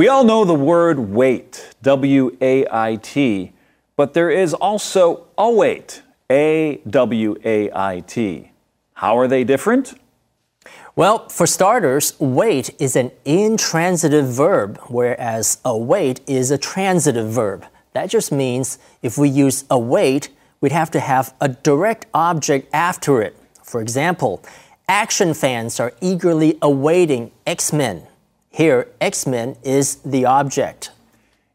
We all know the word wait, W A I T, but there is also await, A W A I T. How are they different? Well, for starters, wait is an intransitive verb, whereas await is a transitive verb. That just means if we use await, we'd have to have a direct object after it. For example, action fans are eagerly awaiting X Men. Here, X Men is the object.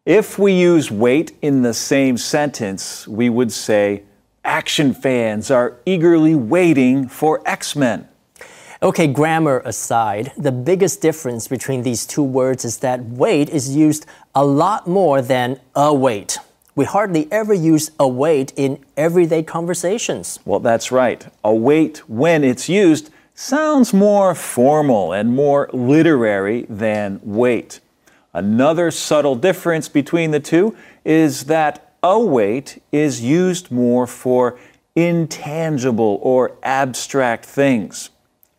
If we use wait in the same sentence, we would say, Action fans are eagerly waiting for X Men. Okay, grammar aside, the biggest difference between these two words is that wait is used a lot more than await. We hardly ever use await in everyday conversations. Well, that's right. Await, when it's used, sounds more formal and more literary than wait. Another subtle difference between the two is that await is used more for intangible or abstract things.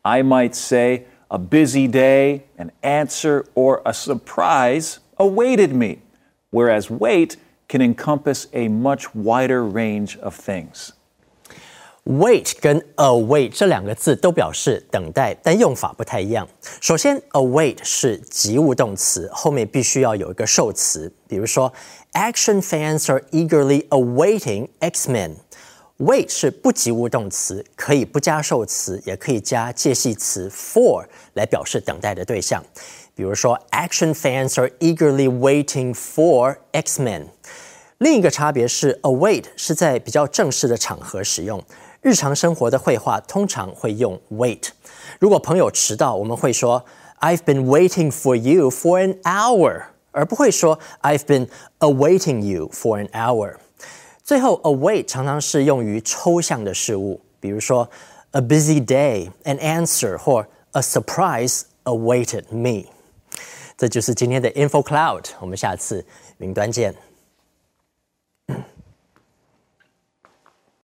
I might say, a busy day, an answer, or a surprise awaited me, whereas wait can encompass a much wider range of things. Wait 跟 await 这两个字都表示等待，但用法不太一样。首先，await 是及物动词，后面必须要有一个受词。比如说，Action fans are eagerly awaiting X-Men。wait 是不及物动词，可以不加受词，也可以加介系词 for 来表示等待的对象。比如说，Action fans are eagerly waiting for X-Men。另一个差别是，await 是在比较正式的场合使用，日常生活的会话通常会用 wait。如果朋友迟到，我们会说 I've been waiting for you for an hour，而不会说 I've been awaiting you for an hour。最后，await 常常是用于抽象的事物，比如说 a busy day an answer 或 a surprise awaited me。这就是今天的 Info Cloud，我们下次云端见。